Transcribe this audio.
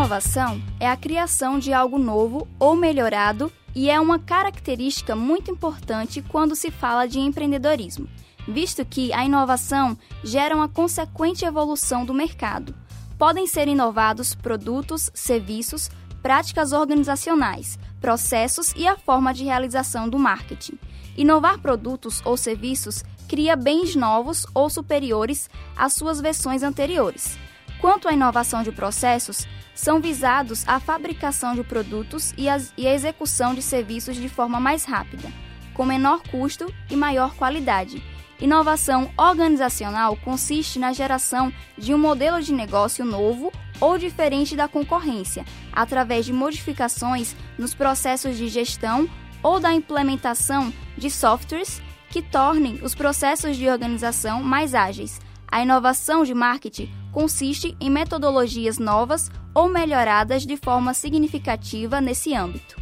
inovação é a criação de algo novo ou melhorado e é uma característica muito importante quando se fala de empreendedorismo, visto que a inovação gera uma consequente evolução do mercado. Podem ser inovados produtos, serviços, práticas organizacionais, processos e a forma de realização do marketing. Inovar produtos ou serviços cria bens novos ou superiores às suas versões anteriores. Quanto à inovação de processos, são visados a fabricação de produtos e, as, e a execução de serviços de forma mais rápida, com menor custo e maior qualidade. Inovação organizacional consiste na geração de um modelo de negócio novo ou diferente da concorrência, através de modificações nos processos de gestão ou da implementação de softwares que tornem os processos de organização mais ágeis. A inovação de marketing consiste em metodologias novas ou melhoradas de forma significativa nesse âmbito.